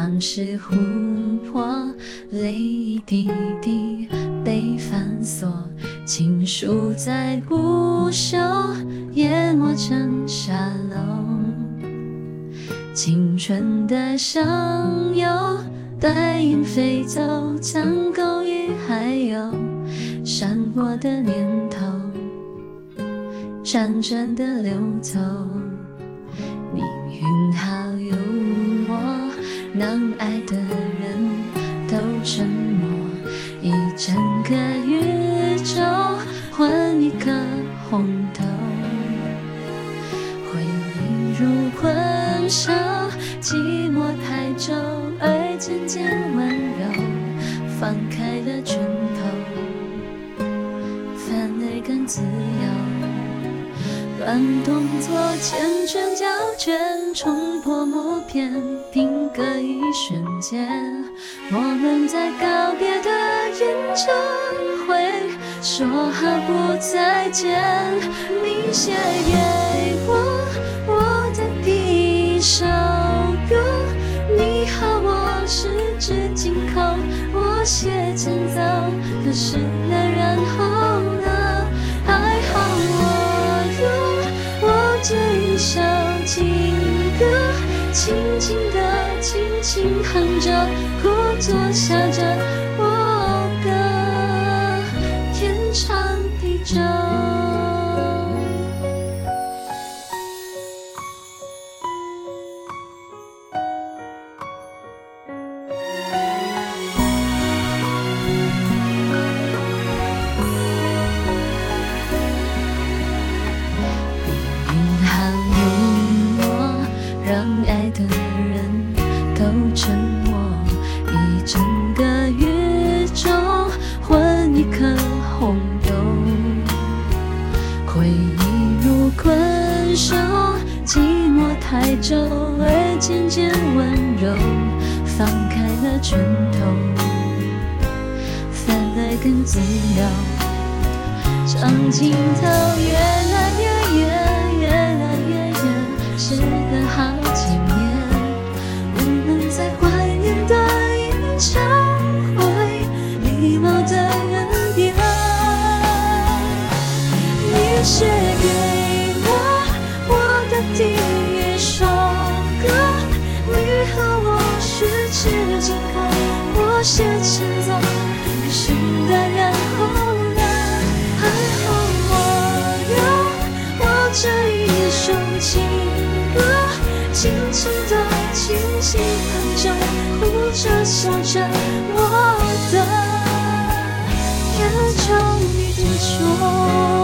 往事琥珀，泪一滴滴被反锁，情书在不朽，淹没成沙漏。青春的上游，白云飞走，将勾引还有闪过的念头，辗转的流走。让爱的人都沉默。一整个宇宙换一颗红豆，回忆如困兽，寂寞太久而渐渐温柔，放开了拳头，反而更自由。乱动作，缱绻胶卷，冲破默片，定格一瞬间。我们在告别的演唱会，说好不再见。你写给我我的第一首歌，你和，我十指紧扣，我写前奏，可是那然后呢？这一首情歌，轻轻的，轻轻哼着，故作笑着，我沉默。一整个宇宙换一颗红豆，回忆如困兽，寂寞太久而渐渐温柔，放开了拳头，反而更自由。长镜头越来可是的然后呢？还好我有我这一首情歌，轻轻地，轻轻哼着，哭着笑着，我的天长地久。